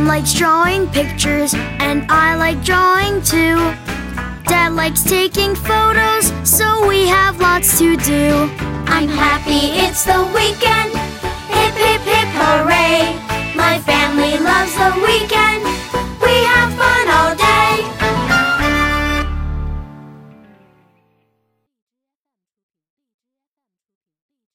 Mom likes drawing pictures, and I like drawing too. Dad likes taking photos, so we have lots to do. I'm happy it's the